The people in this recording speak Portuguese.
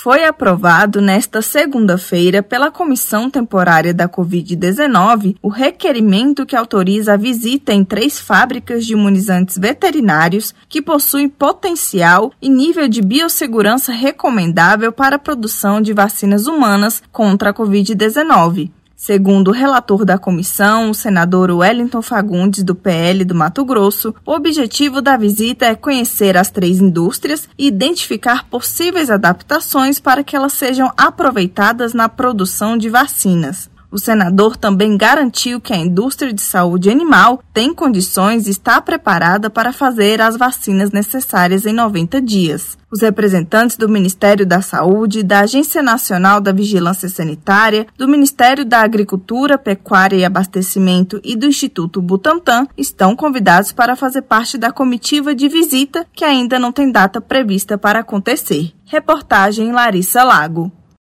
foi aprovado nesta segunda-feira pela Comissão Temporária da Covid-19 o requerimento que autoriza a visita em três fábricas de imunizantes veterinários que possuem potencial e nível de biossegurança recomendável para a produção de vacinas humanas contra a Covid-19. Segundo o relator da comissão, o senador Wellington Fagundes, do PL do Mato Grosso, o objetivo da visita é conhecer as três indústrias e identificar possíveis adaptações para que elas sejam aproveitadas na produção de vacinas. O senador também garantiu que a indústria de saúde animal tem condições e está preparada para fazer as vacinas necessárias em 90 dias. Os representantes do Ministério da Saúde, da Agência Nacional da Vigilância Sanitária, do Ministério da Agricultura, Pecuária e Abastecimento e do Instituto Butantan estão convidados para fazer parte da comitiva de visita, que ainda não tem data prevista para acontecer. Reportagem Larissa Lago.